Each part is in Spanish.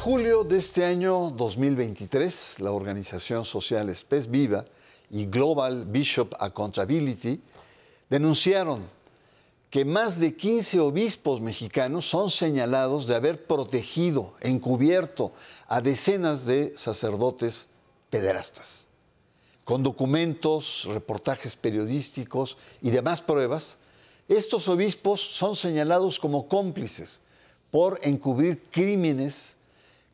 Julio de este año 2023, la organización social Spes Viva y Global Bishop Accountability denunciaron que más de 15 obispos mexicanos son señalados de haber protegido, encubierto a decenas de sacerdotes pederastas. Con documentos, reportajes periodísticos y demás pruebas, estos obispos son señalados como cómplices por encubrir crímenes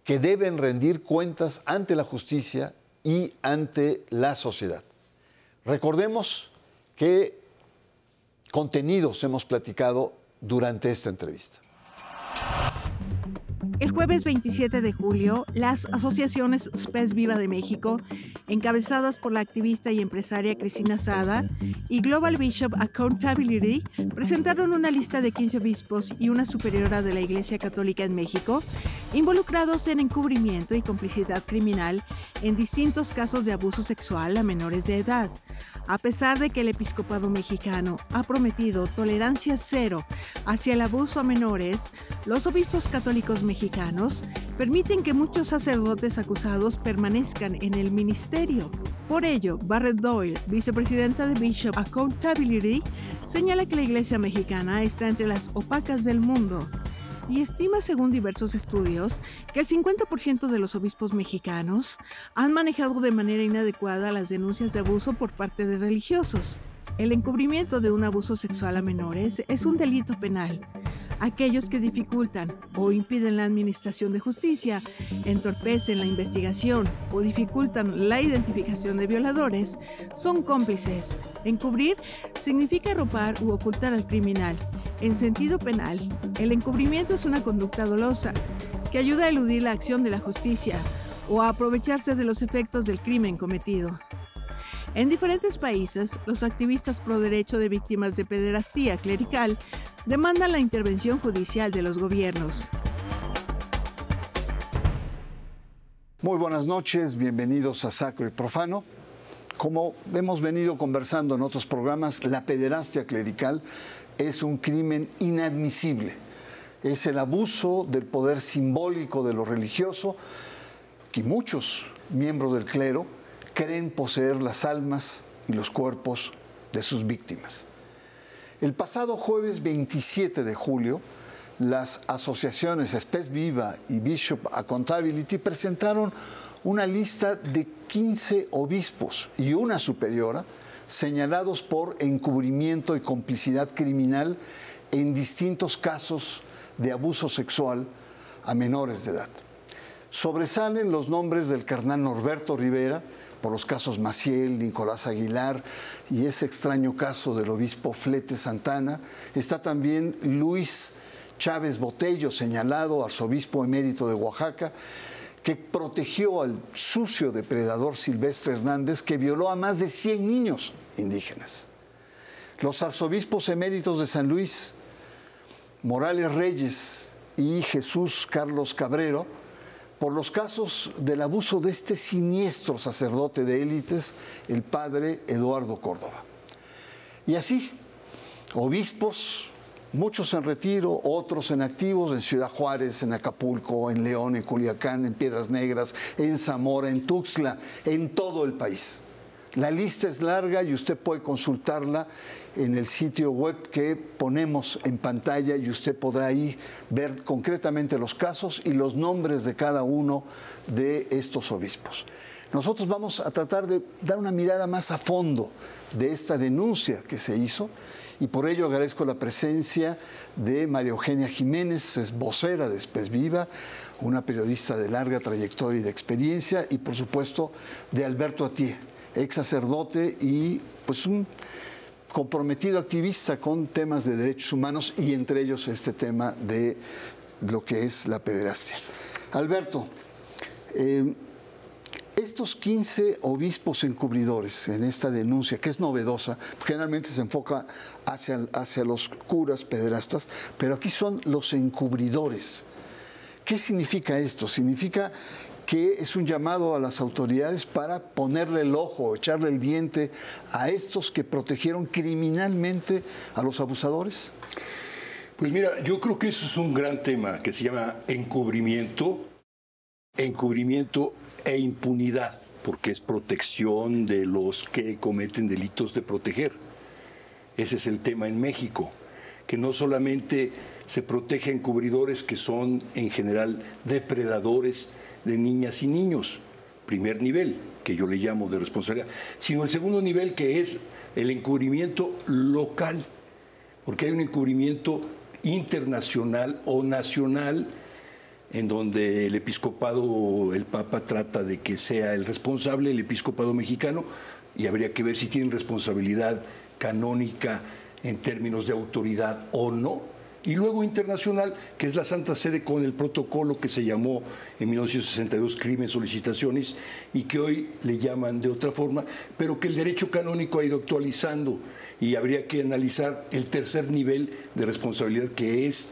que deben rendir cuentas ante la justicia y ante la sociedad. Recordemos qué contenidos hemos platicado durante esta entrevista. El jueves 27 de julio, las asociaciones Spes Viva de México, encabezadas por la activista y empresaria Cristina Sada, y Global Bishop Accountability, presentaron una lista de 15 obispos y una superiora de la Iglesia Católica en México, involucrados en encubrimiento y complicidad criminal en distintos casos de abuso sexual a menores de edad. A pesar de que el episcopado mexicano ha prometido tolerancia cero hacia el abuso a menores, los obispos católicos mexicanos permiten que muchos sacerdotes acusados permanezcan en el ministerio. Por ello, Barrett Doyle, vicepresidenta de Bishop Accountability, señala que la Iglesia mexicana está entre las opacas del mundo y estima, según diversos estudios, que el 50% de los obispos mexicanos han manejado de manera inadecuada las denuncias de abuso por parte de religiosos. El encubrimiento de un abuso sexual a menores es un delito penal. Aquellos que dificultan o impiden la administración de justicia, entorpecen la investigación o dificultan la identificación de violadores son cómplices. Encubrir significa ropar u ocultar al criminal en sentido penal, el encubrimiento es una conducta dolosa que ayuda a eludir la acción de la justicia o a aprovecharse de los efectos del crimen cometido. En diferentes países, los activistas pro derecho de víctimas de pederastía clerical demandan la intervención judicial de los gobiernos. Muy buenas noches, bienvenidos a Sacro y Profano. Como hemos venido conversando en otros programas, la pederastia clerical es un crimen inadmisible. Es el abuso del poder simbólico de lo religioso que muchos miembros del clero creen poseer las almas y los cuerpos de sus víctimas. El pasado jueves 27 de julio, las asociaciones Spes Viva y Bishop Accountability presentaron una lista de 15 obispos y una superiora señalados por encubrimiento y complicidad criminal en distintos casos de abuso sexual a menores de edad. Sobresalen los nombres del carnal Norberto Rivera por los casos Maciel, Nicolás Aguilar y ese extraño caso del obispo Flete Santana. Está también Luis Chávez Botello, señalado arzobispo emérito de Oaxaca, que protegió al sucio depredador Silvestre Hernández que violó a más de 100 niños indígenas. Los arzobispos eméritos de San Luis, Morales Reyes y Jesús Carlos Cabrero, por los casos del abuso de este siniestro sacerdote de élites, el padre Eduardo Córdoba. Y así, obispos, muchos en retiro, otros en activos, en Ciudad Juárez, en Acapulco, en León, en Culiacán, en Piedras Negras, en Zamora, en Tuxtla, en todo el país. La lista es larga y usted puede consultarla en el sitio web que ponemos en pantalla y usted podrá ahí ver concretamente los casos y los nombres de cada uno de estos obispos. Nosotros vamos a tratar de dar una mirada más a fondo de esta denuncia que se hizo y por ello agradezco la presencia de María Eugenia Jiménez, es vocera de Espes Viva, una periodista de larga trayectoria y de experiencia, y por supuesto de Alberto Atié, ex sacerdote y pues un comprometido activista con temas de derechos humanos y entre ellos este tema de lo que es la pederastia. Alberto, eh, estos 15 obispos encubridores en esta denuncia, que es novedosa, generalmente se enfoca hacia, hacia los curas pederastas, pero aquí son los encubridores. ¿Qué significa esto? Significa que es un llamado a las autoridades para ponerle el ojo, echarle el diente a estos que protegieron criminalmente a los abusadores? Pues mira, yo creo que eso es un gran tema que se llama encubrimiento encubrimiento e impunidad, porque es protección de los que cometen delitos de proteger. Ese es el tema en México, que no solamente se protege a encubridores que son en general depredadores de niñas y niños, primer nivel, que yo le llamo de responsabilidad, sino el segundo nivel que es el encubrimiento local, porque hay un encubrimiento internacional o nacional en donde el episcopado, el Papa trata de que sea el responsable, el episcopado mexicano, y habría que ver si tienen responsabilidad canónica en términos de autoridad o no. Y luego internacional, que es la Santa Sede con el protocolo que se llamó en 1962 Crimen Solicitaciones y que hoy le llaman de otra forma, pero que el derecho canónico ha ido actualizando y habría que analizar el tercer nivel de responsabilidad que es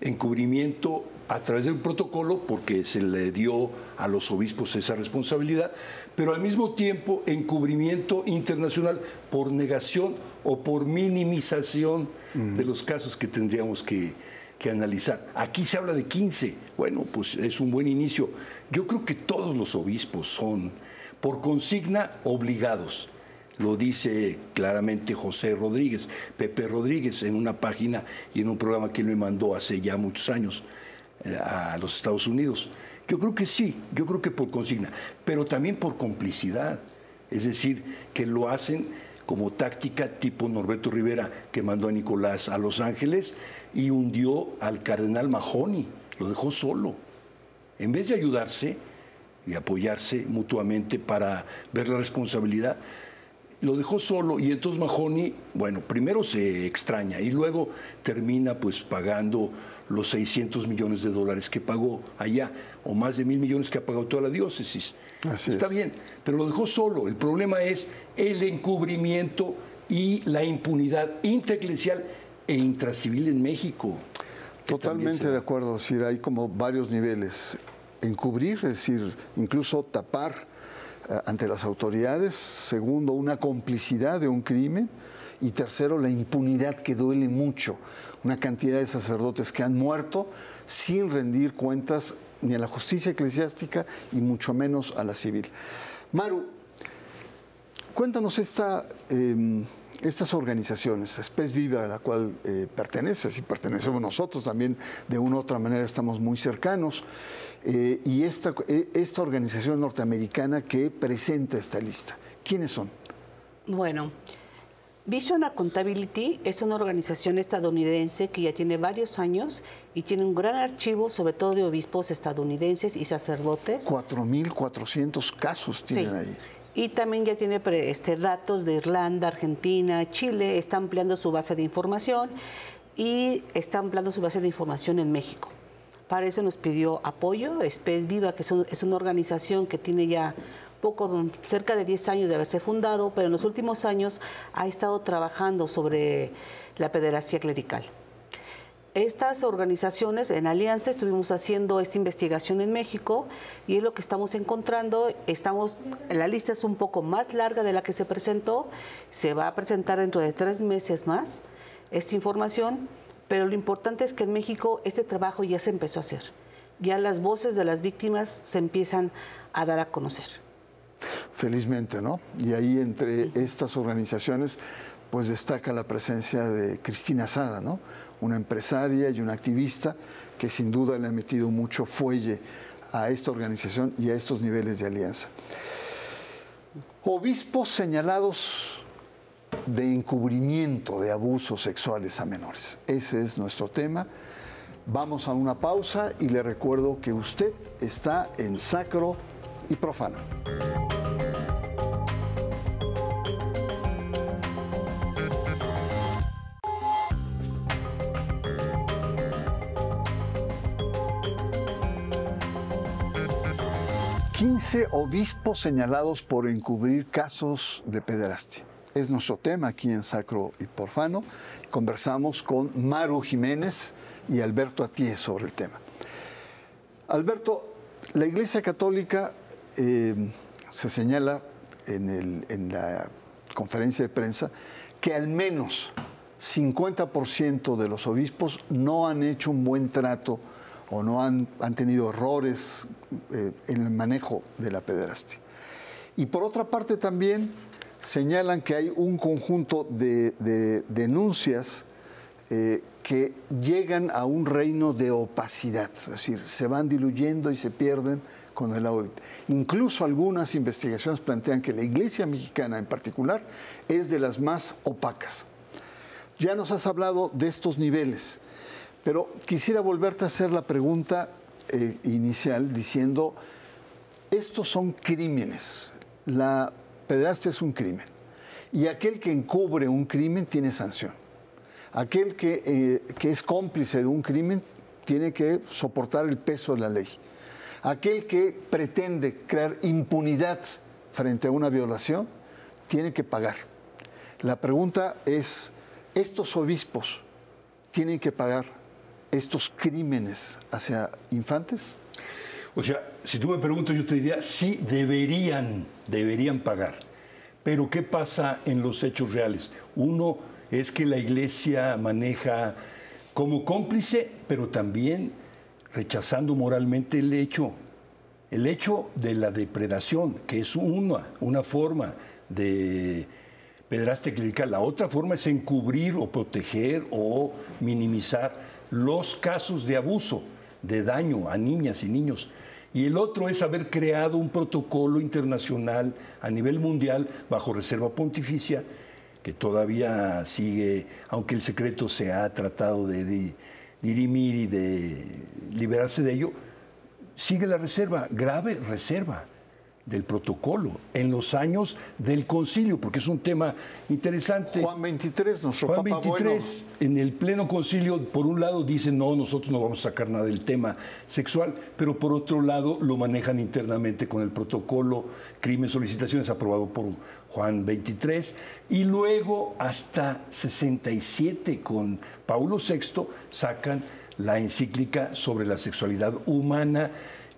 encubrimiento a través del protocolo, porque se le dio a los obispos esa responsabilidad, pero al mismo tiempo encubrimiento internacional por negación o por minimización de los casos que tendríamos que, que, analizar. Aquí se habla de 15, bueno, pues es un buen inicio. Yo creo que todos los obispos son, por consigna, obligados. Lo dice claramente José Rodríguez, Pepe Rodríguez, en una página y en un programa que él me mandó hace ya muchos años a los Estados Unidos. Yo creo que sí, yo creo que por consigna, pero también por complicidad. Es decir, que lo hacen como táctica tipo Norberto Rivera, que mandó a Nicolás a Los Ángeles y hundió al cardenal Mahony, lo dejó solo. En vez de ayudarse y apoyarse mutuamente para ver la responsabilidad, lo dejó solo y entonces Mahony, bueno, primero se extraña y luego termina pues pagando los 600 millones de dólares que pagó allá, o más de mil millones que ha pagado toda la diócesis. Está bien, pero lo dejó solo. El problema es el encubrimiento y la impunidad intraeclesial e intracivil en México. Totalmente de acuerdo, es hay como varios niveles. Encubrir, es decir, incluso tapar ante las autoridades. Segundo, una complicidad de un crimen. Y tercero, la impunidad que duele mucho una cantidad de sacerdotes que han muerto sin rendir cuentas ni a la justicia eclesiástica y mucho menos a la civil. Maru, cuéntanos esta, em, estas organizaciones, Spes Viva, a la cual eh, perteneces y pertenecemos nosotros también, de una u otra manera estamos muy cercanos, eh, y esta, eh, esta organización norteamericana que presenta esta lista. ¿Quiénes son? Bueno, Vision Accountability es una organización estadounidense que ya tiene varios años y tiene un gran archivo, sobre todo de obispos estadounidenses y sacerdotes. 4.400 casos tienen ahí. Y también ya tiene este, datos de Irlanda, Argentina, Chile, está ampliando su base de información y está ampliando su base de información en México. Para eso nos pidió apoyo. Spes Viva, que es una organización que tiene ya poco, cerca de 10 años de haberse fundado, pero en los últimos años ha estado trabajando sobre la pederastia clerical. Estas organizaciones en alianza estuvimos haciendo esta investigación en México y es lo que estamos encontrando. Estamos, la lista es un poco más larga de la que se presentó, se va a presentar dentro de tres meses más esta información, pero lo importante es que en México este trabajo ya se empezó a hacer. Ya las voces de las víctimas se empiezan a dar a conocer. Felizmente, ¿no? Y ahí entre estas organizaciones, pues destaca la presencia de Cristina Sada, ¿no? Una empresaria y una activista que sin duda le ha metido mucho fuelle a esta organización y a estos niveles de alianza. Obispos señalados de encubrimiento de abusos sexuales a menores. Ese es nuestro tema. Vamos a una pausa y le recuerdo que usted está en Sacro y Profano. 15 obispos señalados por encubrir casos de pederastia. Es nuestro tema aquí en Sacro y Porfano. Conversamos con Maru Jiménez y Alberto Atié sobre el tema. Alberto, la Iglesia Católica eh, se señala en, en la conferencia de prensa que al menos 50% de los obispos no han hecho un buen trato o no han, han tenido errores eh, en el manejo de la pederastia. Y por otra parte también señalan que hay un conjunto de, de denuncias eh, que llegan a un reino de opacidad, es decir, se van diluyendo y se pierden con el agua. Incluso algunas investigaciones plantean que la iglesia mexicana en particular es de las más opacas. Ya nos has hablado de estos niveles, pero quisiera volverte a hacer la pregunta eh, inicial diciendo, estos son crímenes, la pedrastia es un crimen, y aquel que encubre un crimen tiene sanción. Aquel que, eh, que es cómplice de un crimen tiene que soportar el peso de la ley. Aquel que pretende crear impunidad frente a una violación tiene que pagar. La pregunta es, ¿estos obispos tienen que pagar estos crímenes hacia infantes? O sea, si tú me preguntas, yo te diría, sí, deberían, deberían pagar. Pero ¿qué pasa en los hechos reales? Uno es que la iglesia maneja como cómplice, pero también rechazando moralmente el hecho. El hecho de la depredación, que es una, una forma de pedraste clerical. La otra forma es encubrir o proteger o minimizar los casos de abuso, de daño a niñas y niños. Y el otro es haber creado un protocolo internacional a nivel mundial bajo reserva pontificia que todavía sigue, aunque el secreto se ha tratado de, dirimir y de liberarse de ello, sigue la reserva, grave reserva del protocolo en los años del concilio, porque es un tema interesante. Juan 23, nuestro Juan Papa 23, en el pleno concilio, por un lado dicen, no, nosotros no vamos a sacar nada del tema sexual, pero por otro lado lo manejan internamente con el protocolo crimen solicitaciones aprobado por Juan 23, y luego hasta 67 con Paulo VI sacan la encíclica sobre la sexualidad humana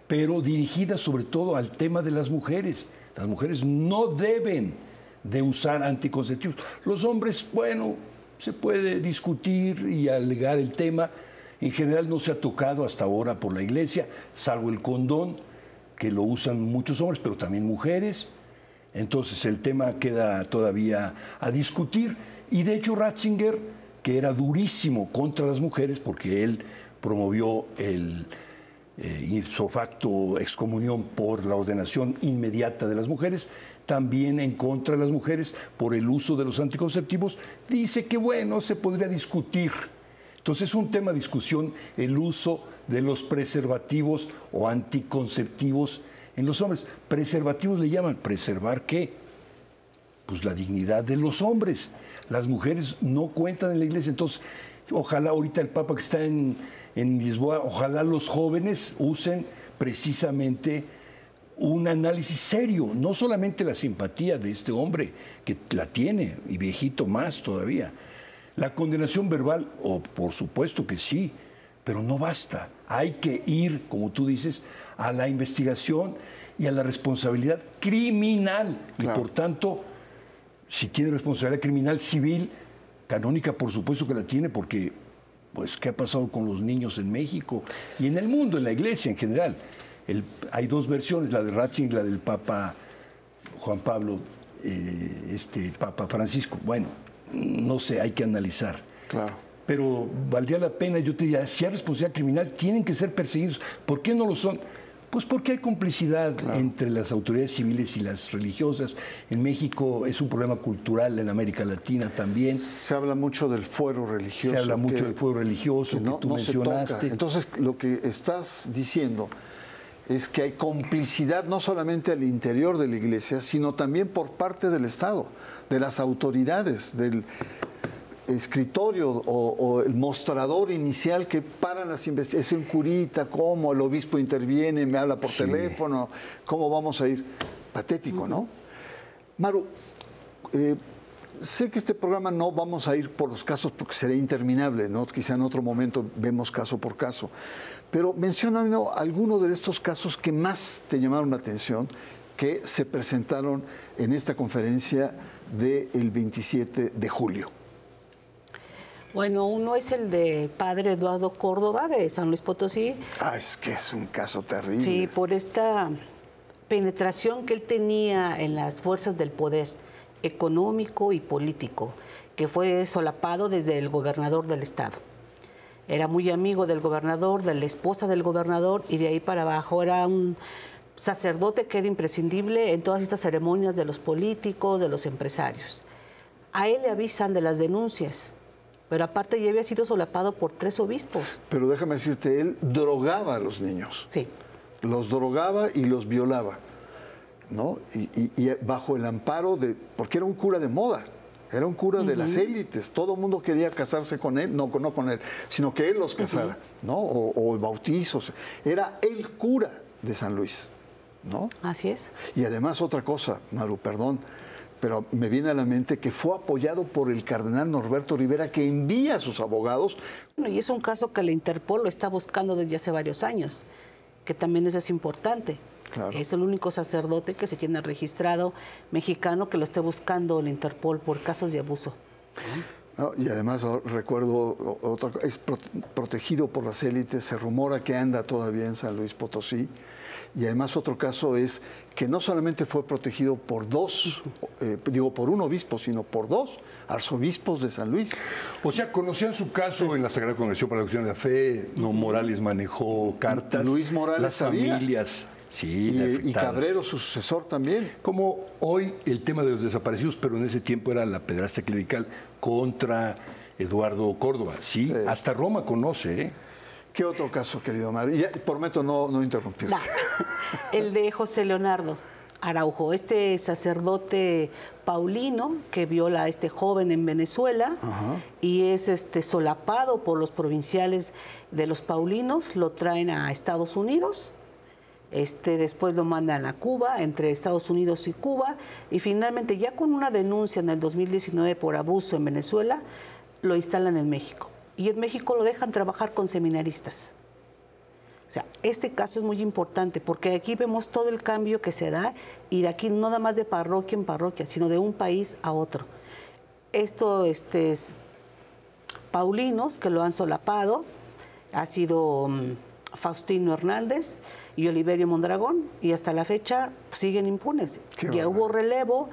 pero dirigida sobre todo al tema de las mujeres. Las mujeres no deben de usar anticonceptivos. Los hombres, bueno, se puede discutir y alegar el tema. En general no se ha tocado hasta ahora por la iglesia, salvo el condón, que lo usan muchos hombres, pero también mujeres. Entonces el tema queda todavía a discutir. Y de hecho Ratzinger, que era durísimo contra las mujeres, porque él promovió el, eh, facto excomunión por la ordenación inmediata de las mujeres, también en contra de las mujeres por el uso de los anticonceptivos, dice que bueno, se podría discutir. Entonces es un tema de discusión el uso de los preservativos o anticonceptivos en los hombres. Preservativos le llaman, ¿preservar qué? Pues la dignidad de los hombres. Las mujeres no cuentan en la iglesia. Entonces, ojalá ahorita el Papa que está en, en Lisboa, ojalá los jóvenes usen precisamente un análisis serio, no solamente la simpatía de este hombre, que la tiene, y viejito más todavía. La condenación verbal, oh, por supuesto que sí, pero no basta. Hay que ir, como tú dices, a la investigación y a la responsabilidad criminal. Y por tanto, si tiene responsabilidad criminal civil, canónica por supuesto que la tiene, porque pues, ¿qué ha pasado con los niños en México y en el mundo, en la iglesia en general? hay dos versiones, la de Ratzinger y la del Papa Juan Pablo, eh, este Papa Francisco. Bueno, no sé, hay que analizar. Claro. Pero valdría la pena, yo te diría, si hay responsabilidad criminal, tienen que ser perseguidos. ¿Por qué no lo son? Pues porque hay complicidad entre las autoridades civiles y las religiosas. En México es un problema cultural, en América Latina también. Se habla mucho del fuero religioso. Se habla mucho del fuero religioso que, no, tú mencionaste. Entonces, lo que estás diciendo es que hay complicidad no solamente al interior de la iglesia, sino también por parte del Estado, de las autoridades, del escritorio o, el mostrador inicial que para las investigaciones, es un curita, cómo el obispo interviene, me habla por teléfono, cómo vamos a ir. Patético, ¿no? Maru, eh, sé que este programa no vamos a ir por los casos porque sería interminable, ¿no? Quizá en otro momento vemos caso por caso. Pero menciona algunos de estos casos que más te llamaron la atención, que se presentaron en esta conferencia del 27 de julio. Bueno, uno es el de padre Eduardo Córdoba de San Luis Potosí. Ah, es que es un caso terrible. Sí, por esta penetración que él tenía en las fuerzas del poder económico y político, que fue solapado desde el gobernador del estado. Era muy amigo del gobernador, de la esposa del gobernador, y de ahí para abajo era un sacerdote que era imprescindible en todas estas ceremonias de los políticos, de los empresarios. A él le avisan de las denuncias, pero aparte ya había sido solapado por tres obispos. Pero déjame decirte, él drogaba a los niños. Sí. Los drogaba y los violaba, ¿no? Y, y- y bajo el amparo de, porque era un cura de moda, era un cura de las élites, todo el mundo quería casarse con él, no, no con él, sino que él los casara, ¿no? O, o bautizos. Era el cura de San Luis, ¿no? Así es. Y además otra cosa, Maru, perdón, pero me viene a la mente que fue apoyado por el cardenal Norberto Rivera, que envía a sus abogados. Bueno, y es un caso que la Interpol lo está buscando desde hace varios años, que también eso es importante. Claro. Es el único sacerdote que se tiene registrado mexicano que lo esté buscando la Interpol por casos de abuso. ¿no? Y además o- recuerdo otra es prote- protegido por las élites, se rumora que anda todavía en San Luis Potosí. Y además otro caso es que no solamente fue protegido por dos, eh, digo por un obispo, sino por dos arzobispos de San Luis. O sea, conocían su caso en la Sagrada Congregación para la Doctrina de la Fe, no Morales manejó cartas. Luis Morales las sabía. familias, sí, Y, y. Cabrero, su sucesor también. Como hoy el tema de los desaparecidos, pero en ese tiempo era la pedrastia clerical contra Eduardo Córdoba. Sí, hasta Roma conoce, ¿eh? ¿Qué otro caso, querido Mario? Y prometo no, no interrumpirte. El de José Leonardo Araujo, este sacerdote paulino que viola a este joven en Venezuela y es este solapado por los provinciales de los paulinos, lo traen a Estados Unidos. Este, después lo mandan a Cuba, entre Estados Unidos y Cuba, y finalmente ya con una denuncia en el 2019 por abuso en Venezuela, lo instalan en México. Y en México lo dejan trabajar con seminaristas. O sea, este caso es muy importante porque aquí vemos todo el cambio que se da y de aquí no nada más de parroquia en parroquia, sino de un país a otro. Esto este, es Paulinos que lo han solapado, ha sido mm, Faustino Hernández y Oliverio Mondragón y hasta la fecha siguen impunes. Qué ya hubo relevo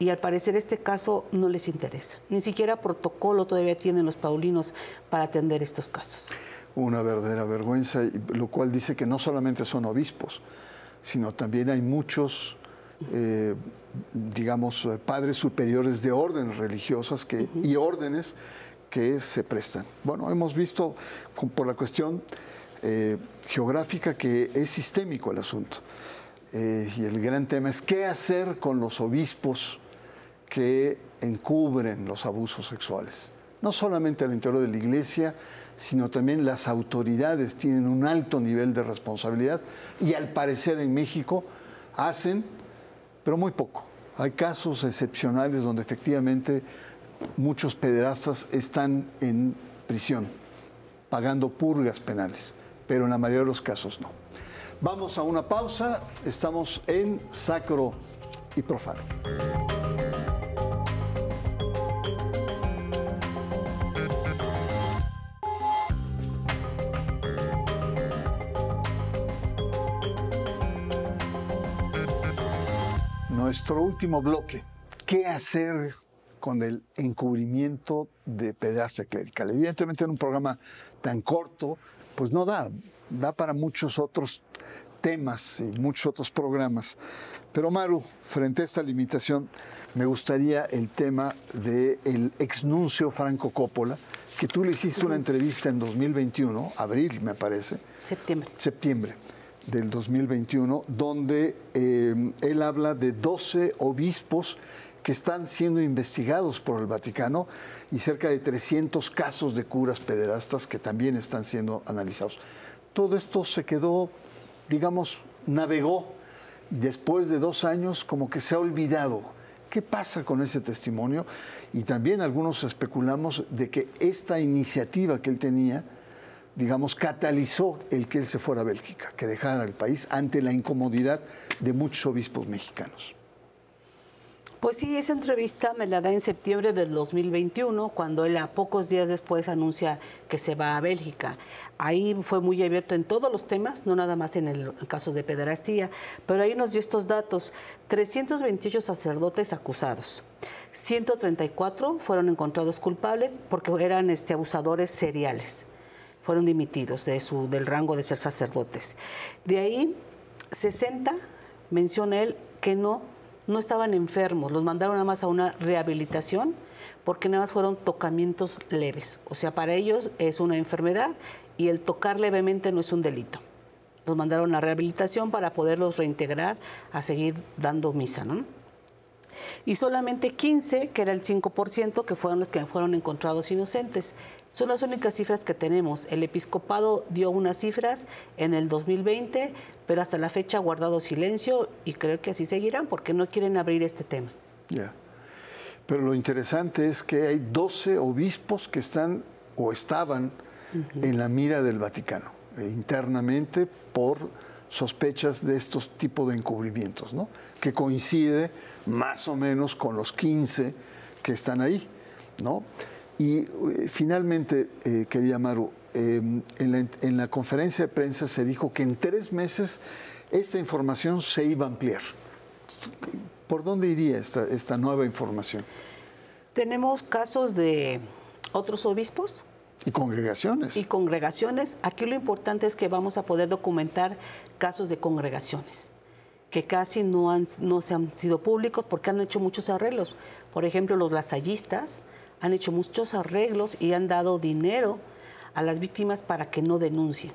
y al parecer este caso no les interesa. Ni siquiera protocolo todavía tienen los paulinos para atender estos casos. una verdadera vergüenza, lo cual dice que no solamente son obispos, sino también hay muchos, eh, digamos, eh, padres superiores de órdenes religiosas que, y órdenes que se prestan. Bueno, hemos visto por la cuestión eh, geográfica que es sistémico el asunto. Eh, y el gran tema es qué hacer con los obispos que encubren los abusos sexuales. No solamente al interior de la iglesia, sino también las autoridades tienen un alto nivel de responsabilidad y al parecer en México hacen, pero muy poco. Hay casos excepcionales donde efectivamente muchos pederastas están en prisión, pagando purgas penales, pero en la mayoría de los casos no. Vamos a una pausa, estamos en Sacro y Profano. Nuestro último bloque. ¿Qué hacer con el encubrimiento de pedrastia clerical? Evidentemente en un programa tan corto, pues no da, da para muchos otros temas y muchos otros programas. Pero Maru, frente a esta limitación, me gustaría el tema del exnuncio Franco Coppola, que tú le hiciste una entrevista en 2021, abril me parece, Septiembre. septiembre del 2021, donde eh, él habla de 12 obispos que están siendo investigados por el Vaticano y cerca de 300 casos de curas pederastas que también están siendo analizados. Todo esto se quedó, digamos, navegó y después de dos años como que se ha olvidado. ¿Qué pasa con ese testimonio? Y también algunos especulamos de que esta iniciativa que él tenía, digamos, catalizó el que él se fuera a Bélgica, que dejara el país ante la incomodidad de muchos obispos mexicanos. Pues sí, esa entrevista me la da en septiembre del 2021, cuando él a pocos días después anuncia que se va a Bélgica. Ahí fue muy abierto en todos los temas, no nada más en el caso de pederastía, pero ahí nos dio estos datos. 328 sacerdotes acusados. 134 fueron encontrados culpables porque eran este, abusadores seriales. Fueron dimitidos de su, del rango de ser sacerdotes. De ahí, 60, menciona él, que no no estaban enfermos, los mandaron nada más a una rehabilitación porque nada más fueron tocamientos leves. O sea, para ellos es una enfermedad y el tocar levemente no es un delito. Los mandaron a rehabilitación para poderlos reintegrar a seguir dando misa, ¿no? Y solamente 15, que era el 5%, que fueron los que fueron encontrados inocentes. Son las únicas cifras que tenemos. El episcopado dio unas cifras en el 2020, pero hasta la fecha ha guardado silencio y creo que así seguirán porque no quieren abrir este tema. Ya. Pero lo interesante es que hay 12 obispos que están o estaban en la mira del Vaticano eh, internamente por sospechas de estos tipos de encubrimientos, ¿no? que coincide más o menos con los 15 que están ahí. ¿no? Y eh, finalmente, eh, quería Maru, em, en, la, conferencia de prensa se dijo que en tres meses esta información se iba a ampliar. ¿Por dónde iría esta, esta nueva información? Tenemos casos de otros obispos. Y congregaciones. Y congregaciones. Aquí lo importante es que vamos a poder documentar casos de congregaciones que casi no, han, no se han sido públicos porque han hecho muchos arreglos. Por ejemplo, los lasallistas han hecho muchos arreglos y han dado dinero a las víctimas para que no denuncien.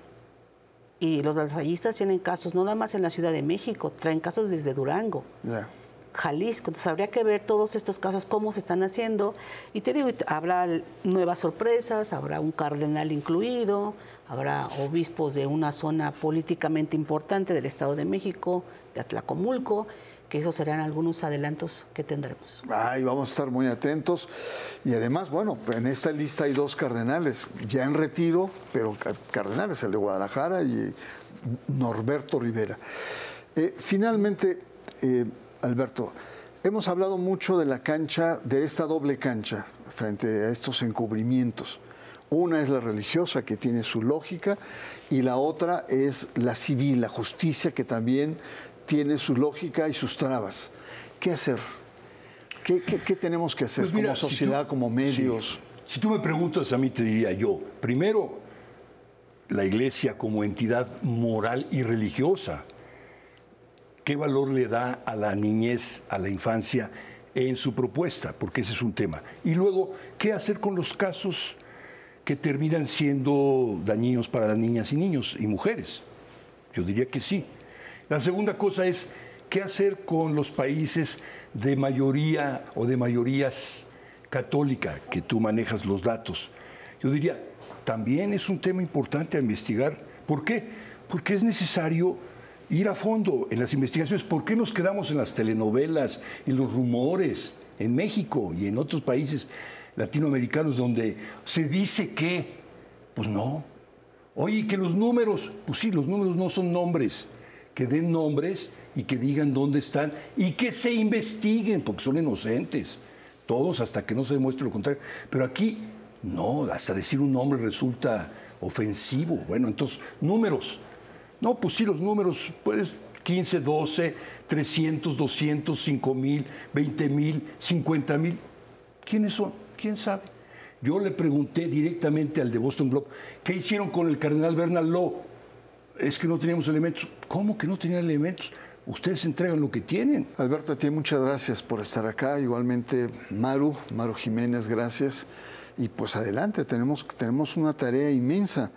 Y los lasallistas tienen casos no nada más en la Ciudad de México, traen casos desde Durango. Jalisco. Entonces habría que ver todos estos casos, cómo se están haciendo. Y te digo, habrá nuevas sorpresas, habrá un cardenal incluido, habrá obispos de una zona políticamente importante del Estado de México, de Atlacomulco, que esos serán algunos adelantos que tendremos. Ay, vamos a estar muy atentos. Y además, bueno, en esta lista hay dos cardenales, ya en retiro, pero cardenales, el de Guadalajara y Norberto Rivera. Eh, finalmente, eh, Alberto, hemos hablado mucho de la cancha, de esta doble cancha, frente a estos encubrimientos. Una es la religiosa, que tiene su lógica, y la otra es la civil, la justicia, que también tiene su lógica y sus trabas. ¿Qué hacer? ¿Qué, tenemos que hacer pues como sociedad, como medios? si tú me preguntas a mí, te diría yo, primero, la iglesia como entidad moral y religiosa, ¿qué valor le da a la niñez, a la infancia en su propuesta? Porque ese es un tema. Y luego, ¿qué hacer con los casos que terminan siendo dañinos para las niñas y niños y mujeres? Yo diría que sí. La segunda cosa es qué hacer con los países de mayoría o de mayorías católica, que tú manejas los datos. Yo diría, también es un tema importante a investigar. ¿Por qué? Porque es necesario ir a fondo en las investigaciones. ¿Por qué nos quedamos en las telenovelas, en los rumores, en México y en otros países latinoamericanos donde se dice que, pues no. Oye, que los números, pues sí, los números no son nombres que den nombres y que digan dónde están y que se investiguen, porque son inocentes, todos hasta que no se demuestre lo contrario. Pero aquí, no, hasta decir un nombre resulta ofensivo. Bueno, entonces, números. No, pues sí, los números, pues 15, 12, 300, 200, 5 mil, 20 mil, 50 mil. ¿Quiénes son? ¿Quién sabe? Yo le pregunté directamente al de Boston Globe, ¿qué hicieron con el cardenal Bernal Law? es que no teníamos elementos. ¿Cómo que no tenían elementos? Ustedes entregan lo que tienen. Alberto, a ti muchas gracias por estar acá. Igualmente, Maru, Maru Jiménez, gracias. Y pues adelante, tenemos, tenemos una tarea inmensa.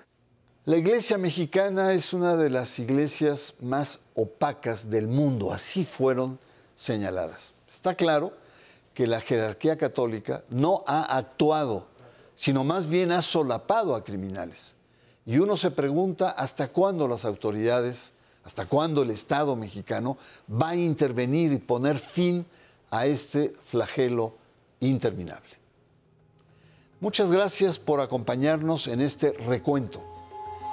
La iglesia mexicana es una de las iglesias más opacas del mundo, así fueron señaladas. Está claro que la jerarquía católica no ha actuado, sino más bien ha solapado a criminales. Y uno se pregunta hasta cuándo las autoridades, hasta cuándo el Estado mexicano va a intervenir y poner fin a este flagelo interminable. Muchas gracias por acompañarnos en este recuento.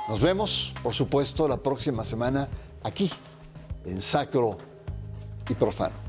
Nos vemos, por supuesto, la próxima semana aquí, en Sacro y Profano.